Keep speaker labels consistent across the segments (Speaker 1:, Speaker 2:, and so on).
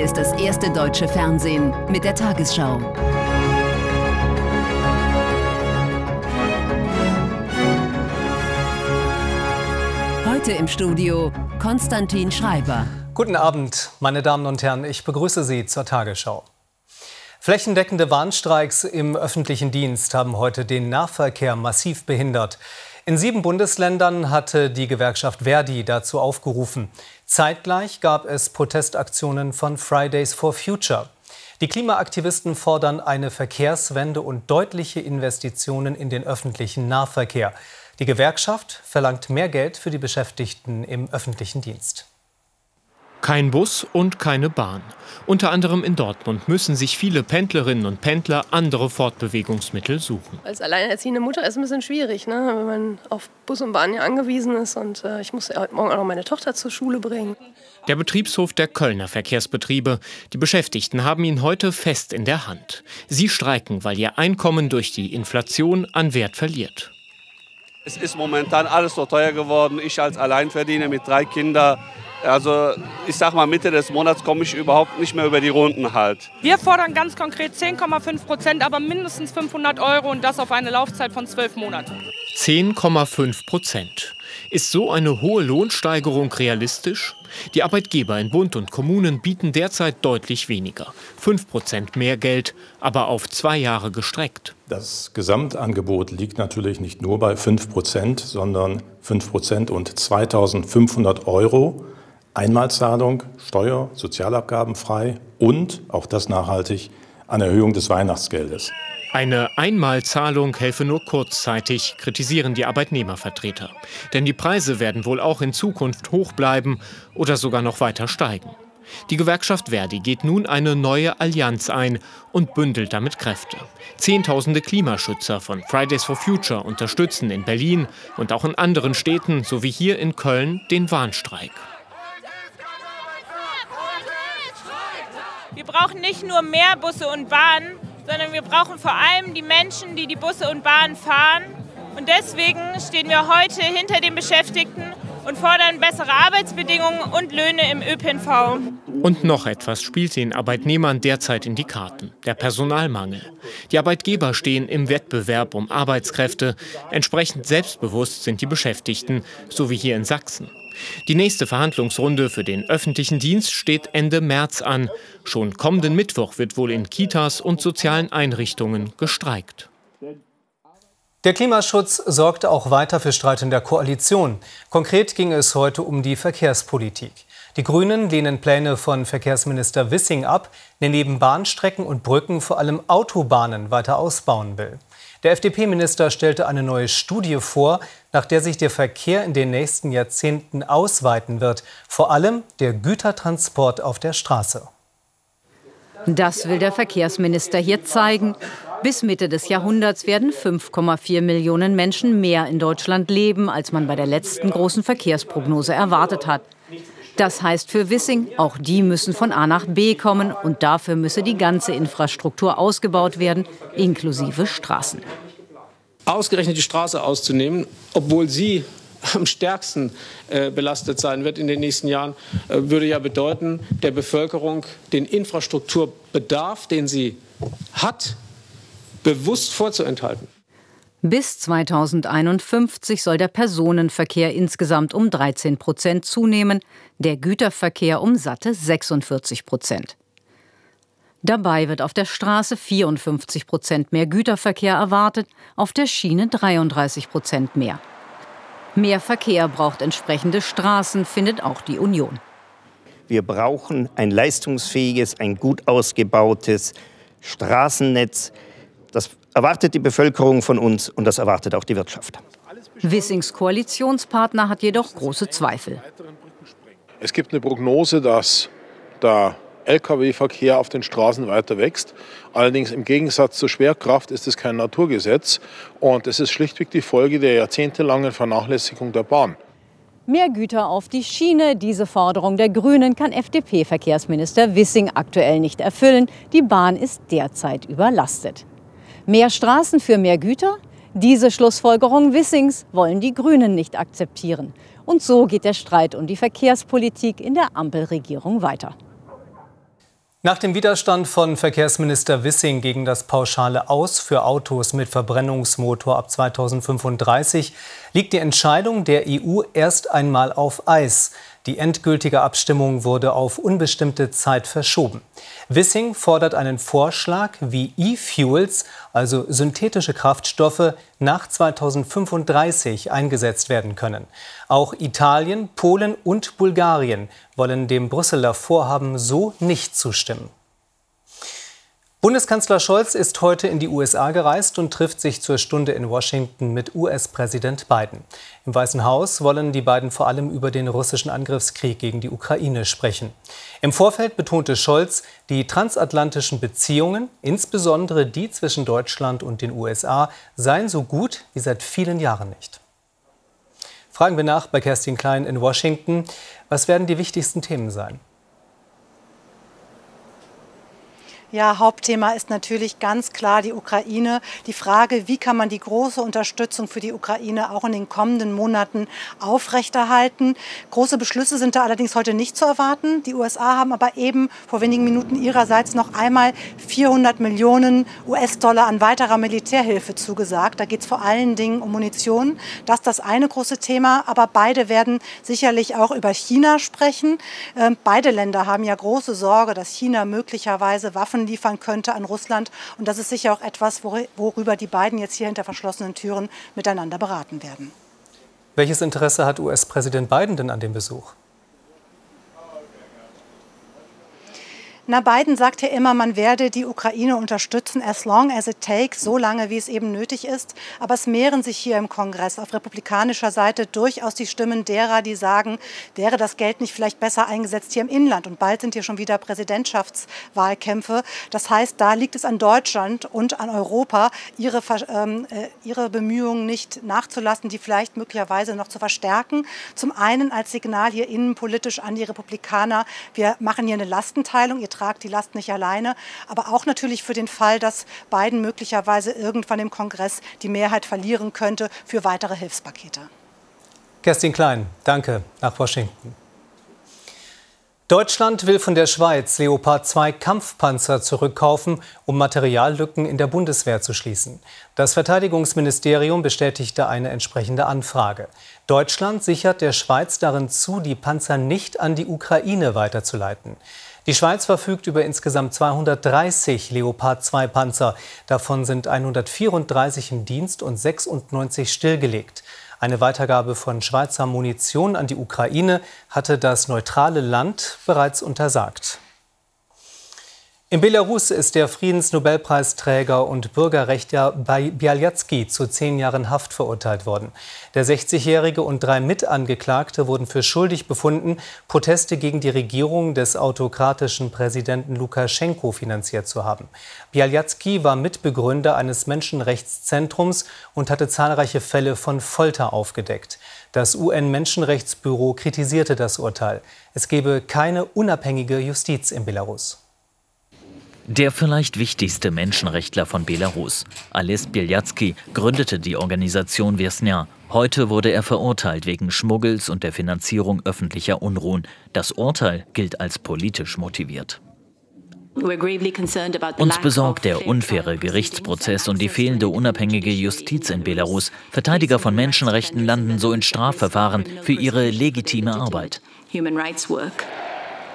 Speaker 1: Hier ist das erste deutsche Fernsehen mit der Tagesschau. Heute im Studio Konstantin Schreiber.
Speaker 2: Guten Abend, meine Damen und Herren. Ich begrüße Sie zur Tagesschau. Flächendeckende Warnstreiks im öffentlichen Dienst haben heute den Nahverkehr massiv behindert. In sieben Bundesländern hatte die Gewerkschaft Verdi dazu aufgerufen. Zeitgleich gab es Protestaktionen von Fridays for Future. Die Klimaaktivisten fordern eine Verkehrswende und deutliche Investitionen in den öffentlichen Nahverkehr. Die Gewerkschaft verlangt mehr Geld für die Beschäftigten im öffentlichen Dienst.
Speaker 3: Kein Bus und keine Bahn. Unter anderem in Dortmund müssen sich viele Pendlerinnen und Pendler andere Fortbewegungsmittel suchen.
Speaker 4: Als alleinerziehende Mutter ist es ein bisschen schwierig, ne? wenn man auf Bus und Bahn ja angewiesen ist. Und äh, ich muss ja heute Morgen auch noch meine Tochter zur Schule bringen.
Speaker 3: Der Betriebshof der Kölner Verkehrsbetriebe. Die Beschäftigten haben ihn heute fest in der Hand. Sie streiken, weil ihr Einkommen durch die Inflation an Wert verliert.
Speaker 5: Es ist momentan alles so teuer geworden. Ich als Alleinverdiener mit drei Kindern also ich sag mal, Mitte des Monats komme ich überhaupt nicht mehr über die Runden halt.
Speaker 6: Wir fordern ganz konkret 10,5 Prozent, aber mindestens 500 Euro und das auf eine Laufzeit von zwölf Monaten.
Speaker 3: 10,5 Prozent. Ist so eine hohe Lohnsteigerung realistisch? Die Arbeitgeber in Bund und Kommunen bieten derzeit deutlich weniger. 5 Prozent mehr Geld, aber auf zwei Jahre gestreckt.
Speaker 7: Das Gesamtangebot liegt natürlich nicht nur bei 5 Prozent, sondern 5 Prozent und 2500 Euro Einmalzahlung, Steuer, Sozialabgaben frei und, auch das nachhaltig, eine Erhöhung des Weihnachtsgeldes.
Speaker 3: Eine Einmalzahlung helfe nur kurzzeitig, kritisieren die Arbeitnehmervertreter. Denn die Preise werden wohl auch in Zukunft hoch bleiben oder sogar noch weiter steigen. Die Gewerkschaft Verdi geht nun eine neue Allianz ein und bündelt damit Kräfte. Zehntausende Klimaschützer von Fridays for Future unterstützen in Berlin und auch in anderen Städten sowie hier in Köln den Warnstreik.
Speaker 8: Wir brauchen nicht nur mehr Busse und Bahnen, sondern wir brauchen vor allem die Menschen, die die Busse und Bahnen fahren. Und deswegen stehen wir heute hinter den Beschäftigten und fordern bessere Arbeitsbedingungen und Löhne im ÖPNV.
Speaker 3: Und noch etwas spielt den Arbeitnehmern derzeit in die Karten, der Personalmangel. Die Arbeitgeber stehen im Wettbewerb um Arbeitskräfte. Entsprechend selbstbewusst sind die Beschäftigten, so wie hier in Sachsen. Die nächste Verhandlungsrunde für den öffentlichen Dienst steht Ende März an. Schon kommenden Mittwoch wird wohl in Kitas und sozialen Einrichtungen gestreikt.
Speaker 2: Der Klimaschutz sorgte auch weiter für Streit in der Koalition. Konkret ging es heute um die Verkehrspolitik. Die Grünen lehnen Pläne von Verkehrsminister Wissing ab, der neben Bahnstrecken und Brücken vor allem Autobahnen weiter ausbauen will. Der FDP-Minister stellte eine neue Studie vor, nach der sich der Verkehr in den nächsten Jahrzehnten ausweiten wird, vor allem der Gütertransport auf der Straße.
Speaker 9: Das will der Verkehrsminister hier zeigen. Bis Mitte des Jahrhunderts werden 5,4 Millionen Menschen mehr in Deutschland leben, als man bei der letzten großen Verkehrsprognose erwartet hat. Das heißt für Wissing, auch die müssen von A nach B kommen und dafür müsse die ganze Infrastruktur ausgebaut werden, inklusive Straßen.
Speaker 10: Ausgerechnet die Straße auszunehmen, obwohl sie am stärksten äh, belastet sein wird in den nächsten Jahren, äh, würde ja bedeuten, der Bevölkerung den Infrastrukturbedarf, den sie hat, bewusst vorzuenthalten.
Speaker 9: Bis 2051 soll der Personenverkehr insgesamt um 13 Prozent zunehmen, der Güterverkehr um satte 46 Prozent. Dabei wird auf der Straße 54 Prozent mehr Güterverkehr erwartet, auf der Schiene 33 Prozent mehr. Mehr Verkehr braucht entsprechende Straßen, findet auch die Union.
Speaker 11: Wir brauchen ein leistungsfähiges, ein gut ausgebautes Straßennetz. Das erwartet die Bevölkerung von uns und das erwartet auch die Wirtschaft.
Speaker 9: Wissings Koalitionspartner hat jedoch große Zweifel.
Speaker 12: Es gibt eine Prognose, dass der Lkw-Verkehr auf den Straßen weiter wächst. Allerdings im Gegensatz zur Schwerkraft ist es kein Naturgesetz und es ist schlichtweg die Folge der jahrzehntelangen Vernachlässigung der Bahn.
Speaker 9: Mehr Güter auf die Schiene. Diese Forderung der Grünen kann FDP-Verkehrsminister Wissing aktuell nicht erfüllen. Die Bahn ist derzeit überlastet. Mehr Straßen für mehr Güter? Diese Schlussfolgerung Wissings wollen die Grünen nicht akzeptieren. Und so geht der Streit um die Verkehrspolitik in der Ampelregierung weiter.
Speaker 2: Nach dem Widerstand von Verkehrsminister Wissing gegen das pauschale Aus für Autos mit Verbrennungsmotor ab 2035 liegt die Entscheidung der EU erst einmal auf Eis. Die endgültige Abstimmung wurde auf unbestimmte Zeit verschoben. Wissing fordert einen Vorschlag, wie E-Fuels, also synthetische Kraftstoffe, nach 2035 eingesetzt werden können. Auch Italien, Polen und Bulgarien wollen dem Brüsseler Vorhaben so nicht zustimmen. Bundeskanzler Scholz ist heute in die USA gereist und trifft sich zur Stunde in Washington mit US-Präsident Biden. Im Weißen Haus wollen die beiden vor allem über den russischen Angriffskrieg gegen die Ukraine sprechen. Im Vorfeld betonte Scholz, die transatlantischen Beziehungen, insbesondere die zwischen Deutschland und den USA, seien so gut wie seit vielen Jahren nicht. Fragen wir nach bei Kerstin Klein in Washington. Was werden die wichtigsten Themen sein?
Speaker 13: Ja, Hauptthema ist natürlich ganz klar die Ukraine. Die Frage, wie kann man die große Unterstützung für die Ukraine auch in den kommenden Monaten aufrechterhalten. Große Beschlüsse sind da allerdings heute nicht zu erwarten. Die USA haben aber eben vor wenigen Minuten ihrerseits noch einmal 400 Millionen US-Dollar an weiterer Militärhilfe zugesagt. Da geht es vor allen Dingen um Munition. Das ist das eine große Thema. Aber beide werden sicherlich auch über China sprechen. Ähm, beide Länder haben ja große Sorge, dass China möglicherweise Waffen Waffen liefern könnte an Russland. Und das ist sicher auch etwas, worüber die beiden jetzt hier hinter verschlossenen Türen miteinander beraten werden.
Speaker 2: Welches Interesse hat US-Präsident Biden denn an dem Besuch?
Speaker 13: Na, Biden sagt ja immer, man werde die Ukraine unterstützen, as long as it takes, so lange wie es eben nötig ist. Aber es mehren sich hier im Kongress auf republikanischer Seite durchaus die Stimmen derer, die sagen, wäre das Geld nicht vielleicht besser eingesetzt hier im Inland? Und bald sind hier schon wieder Präsidentschaftswahlkämpfe. Das heißt, da liegt es an Deutschland und an Europa, ihre, ähm, äh, ihre Bemühungen nicht nachzulassen, die vielleicht möglicherweise noch zu verstärken. Zum einen als Signal hier innenpolitisch an die Republikaner, wir machen hier eine Lastenteilung. Ihr tragt die Last nicht alleine, aber auch natürlich für den Fall, dass Biden möglicherweise irgendwann im Kongress die Mehrheit verlieren könnte für weitere Hilfspakete.
Speaker 2: Kerstin Klein, danke nach Washington. Deutschland will von der Schweiz Leopard 2 Kampfpanzer zurückkaufen, um Materiallücken in der Bundeswehr zu schließen. Das Verteidigungsministerium bestätigte eine entsprechende Anfrage. Deutschland sichert der Schweiz darin zu, die Panzer nicht an die Ukraine weiterzuleiten. Die Schweiz verfügt über insgesamt 230 Leopard 2 Panzer. Davon sind 134 im Dienst und 96 stillgelegt. Eine Weitergabe von Schweizer Munition an die Ukraine hatte das neutrale Land bereits untersagt. In Belarus ist der Friedensnobelpreisträger und Bürgerrechtler Bialyatsky zu zehn Jahren Haft verurteilt worden. Der 60-Jährige und drei Mitangeklagte wurden für schuldig befunden, Proteste gegen die Regierung des autokratischen Präsidenten Lukaschenko finanziert zu haben. Bialyatsky war Mitbegründer eines Menschenrechtszentrums und hatte zahlreiche Fälle von Folter aufgedeckt. Das UN-Menschenrechtsbüro kritisierte das Urteil. Es gebe keine unabhängige Justiz in Belarus.
Speaker 14: Der vielleicht wichtigste Menschenrechtler von Belarus, Ales Bialyatsky, gründete die Organisation Wiesnia. Heute wurde er verurteilt wegen Schmuggels und der Finanzierung öffentlicher Unruhen. Das Urteil gilt als politisch motiviert. Uns besorgt der unfaire Gerichtsprozess und die fehlende unabhängige Justiz in Belarus. Verteidiger von Menschenrechten landen so in Strafverfahren für ihre legitime Arbeit.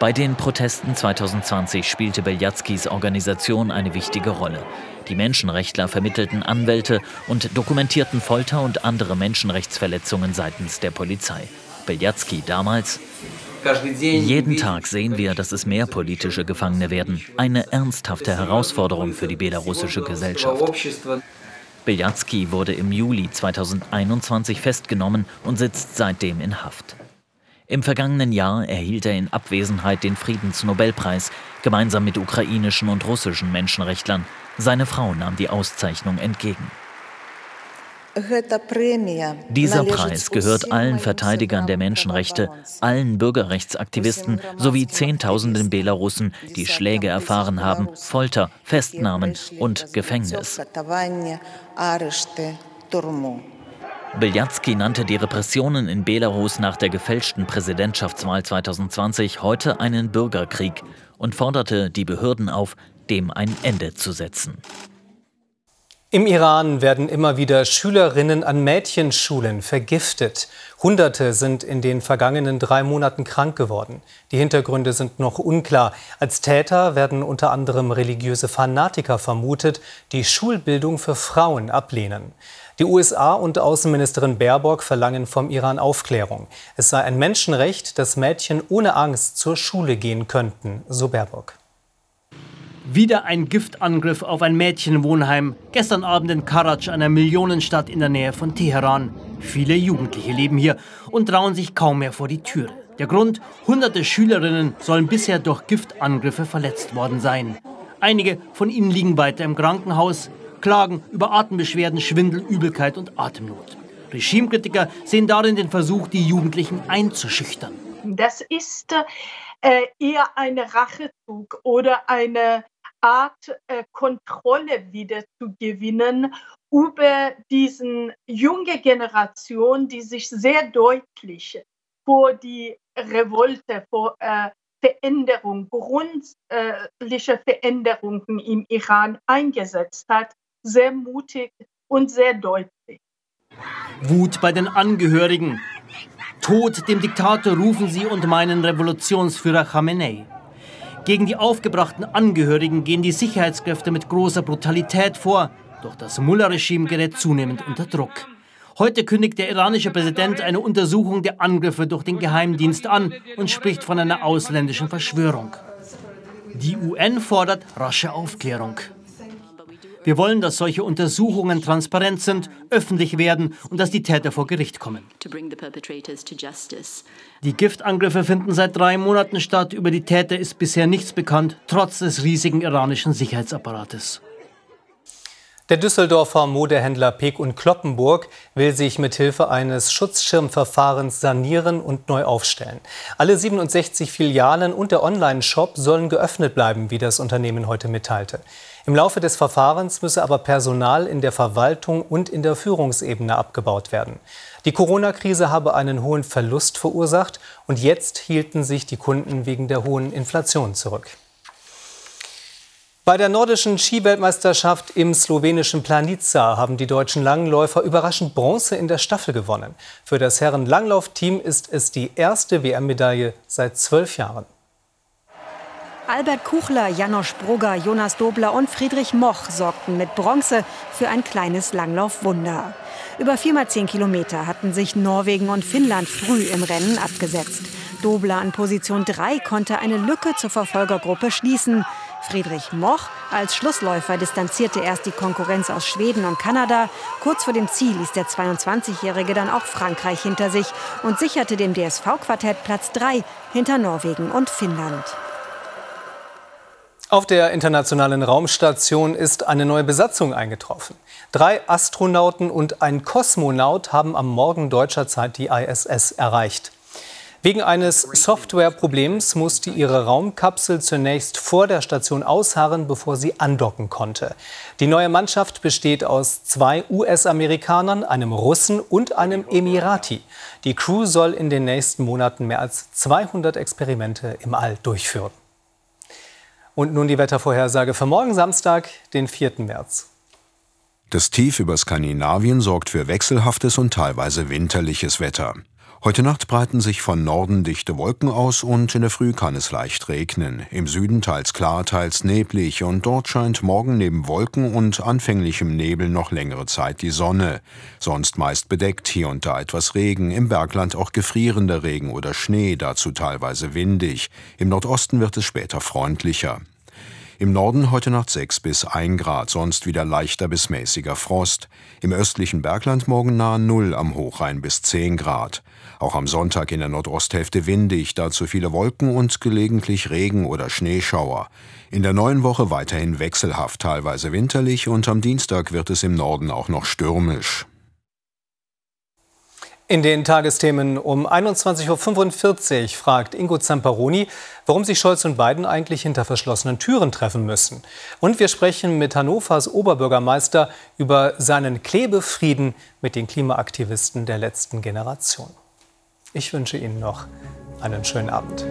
Speaker 14: Bei den Protesten 2020 spielte Beljatskis Organisation eine wichtige Rolle. Die Menschenrechtler vermittelten Anwälte und dokumentierten Folter und andere Menschenrechtsverletzungen seitens der Polizei. Beljatsky damals jeden Tag sehen wir, dass es mehr politische Gefangene werden. Eine ernsthafte Herausforderung für die belarussische Gesellschaft. Beljatsky wurde im Juli 2021 festgenommen und sitzt seitdem in Haft. Im vergangenen Jahr erhielt er in Abwesenheit den Friedensnobelpreis, gemeinsam mit ukrainischen und russischen Menschenrechtlern. Seine Frau nahm die Auszeichnung entgegen. Dieser Preis gehört allen Verteidigern der Menschenrechte, allen Bürgerrechtsaktivisten sowie Zehntausenden Belarussen, die Schläge erfahren haben, Folter, Festnahmen und Gefängnis. Beljatzky nannte die Repressionen in Belarus nach der gefälschten Präsidentschaftswahl 2020 heute einen Bürgerkrieg und forderte die Behörden auf, dem ein Ende zu setzen.
Speaker 2: Im Iran werden immer wieder Schülerinnen an Mädchenschulen vergiftet. Hunderte sind in den vergangenen drei Monaten krank geworden. Die Hintergründe sind noch unklar. Als Täter werden unter anderem religiöse Fanatiker vermutet, die Schulbildung für Frauen ablehnen. Die USA und Außenministerin Baerbock verlangen vom Iran Aufklärung. Es sei ein Menschenrecht, dass Mädchen ohne Angst zur Schule gehen könnten, so Baerbock.
Speaker 15: Wieder ein Giftangriff auf ein Mädchenwohnheim. Gestern Abend in Karaj, einer Millionenstadt in der Nähe von Teheran. Viele Jugendliche leben hier und trauen sich kaum mehr vor die Türe. Der Grund, hunderte Schülerinnen sollen bisher durch Giftangriffe verletzt worden sein. Einige von ihnen liegen weiter im Krankenhaus, klagen über Atembeschwerden, Schwindel, Übelkeit und Atemnot. Regimekritiker sehen darin den Versuch, die Jugendlichen einzuschüchtern.
Speaker 16: Das ist äh, eher ein Rachezug oder eine Art äh, Kontrolle wieder zu gewinnen über diesen junge Generation, die sich sehr deutlich vor die Revolte, vor äh, Veränderung, grundliche Veränderungen im Iran eingesetzt hat, sehr mutig und sehr deutlich.
Speaker 15: Wut bei den Angehörigen. Tod dem Diktator rufen sie und meinen Revolutionsführer Khamenei. Gegen die aufgebrachten Angehörigen gehen die Sicherheitskräfte mit großer Brutalität vor, doch das Mullah-Regime gerät zunehmend unter Druck. Heute kündigt der iranische Präsident eine Untersuchung der Angriffe durch den Geheimdienst an und spricht von einer ausländischen Verschwörung. Die UN fordert rasche Aufklärung. Wir wollen, dass solche Untersuchungen transparent sind, öffentlich werden und dass die Täter vor Gericht kommen. Die Giftangriffe finden seit drei Monaten statt. Über die Täter ist bisher nichts bekannt, trotz des riesigen iranischen Sicherheitsapparates.
Speaker 2: Der Düsseldorfer Modehändler Peek und Kloppenburg will sich mit Hilfe eines Schutzschirmverfahrens sanieren und neu aufstellen. Alle 67 Filialen und der Online-Shop sollen geöffnet bleiben, wie das Unternehmen heute mitteilte. Im Laufe des Verfahrens müsse aber Personal in der Verwaltung und in der Führungsebene abgebaut werden. Die Corona-Krise habe einen hohen Verlust verursacht und jetzt hielten sich die Kunden wegen der hohen Inflation zurück. Bei der nordischen Skiweltmeisterschaft im slowenischen Planica haben die deutschen Langläufer überraschend Bronze in der Staffel gewonnen. Für das Herren-Langlaufteam ist es die erste WM-Medaille seit zwölf Jahren.
Speaker 17: Albert Kuchler, Janosch Brugger, Jonas Dobler und Friedrich Moch sorgten mit Bronze für ein kleines Langlaufwunder. Über viermal zehn Kilometer hatten sich Norwegen und Finnland früh im Rennen abgesetzt. Dobler an Position 3 konnte eine Lücke zur Verfolgergruppe schließen. Friedrich Moch als Schlussläufer distanzierte erst die Konkurrenz aus Schweden und Kanada. Kurz vor dem Ziel ließ der 22-Jährige dann auch Frankreich hinter sich und sicherte dem DSV-Quartett Platz 3 hinter Norwegen und Finnland.
Speaker 2: Auf der Internationalen Raumstation ist eine neue Besatzung eingetroffen. Drei Astronauten und ein Kosmonaut haben am Morgen deutscher Zeit die ISS erreicht. Wegen eines Softwareproblems musste ihre Raumkapsel zunächst vor der Station ausharren, bevor sie andocken konnte. Die neue Mannschaft besteht aus zwei US-Amerikanern, einem Russen und einem Emirati. Die Crew soll in den nächsten Monaten mehr als 200 Experimente im All durchführen. Und nun die Wettervorhersage für morgen Samstag, den 4. März.
Speaker 18: Das Tief über Skandinavien sorgt für wechselhaftes und teilweise winterliches Wetter. Heute Nacht breiten sich von Norden dichte Wolken aus und in der Früh kann es leicht regnen. Im Süden teils klar, teils neblig und dort scheint morgen neben Wolken und anfänglichem Nebel noch längere Zeit die Sonne. Sonst meist bedeckt, hier und da etwas Regen, im Bergland auch gefrierender Regen oder Schnee, dazu teilweise windig. Im Nordosten wird es später freundlicher. Im Norden heute Nacht 6 bis 1 Grad, sonst wieder leichter bis mäßiger Frost. Im östlichen Bergland morgen nahe Null, am Hochrhein bis 10 Grad. Auch am Sonntag in der Nordosthälfte windig, dazu viele Wolken und gelegentlich Regen oder Schneeschauer. In der neuen Woche weiterhin wechselhaft, teilweise winterlich und am Dienstag wird es im Norden auch noch stürmisch.
Speaker 2: In den Tagesthemen um 21.45 Uhr fragt Ingo Zamperoni, warum sich Scholz und Biden eigentlich hinter verschlossenen Türen treffen müssen. Und wir sprechen mit Hannovers Oberbürgermeister über seinen Klebefrieden mit den Klimaaktivisten der letzten Generation. Ich wünsche Ihnen noch einen schönen Abend.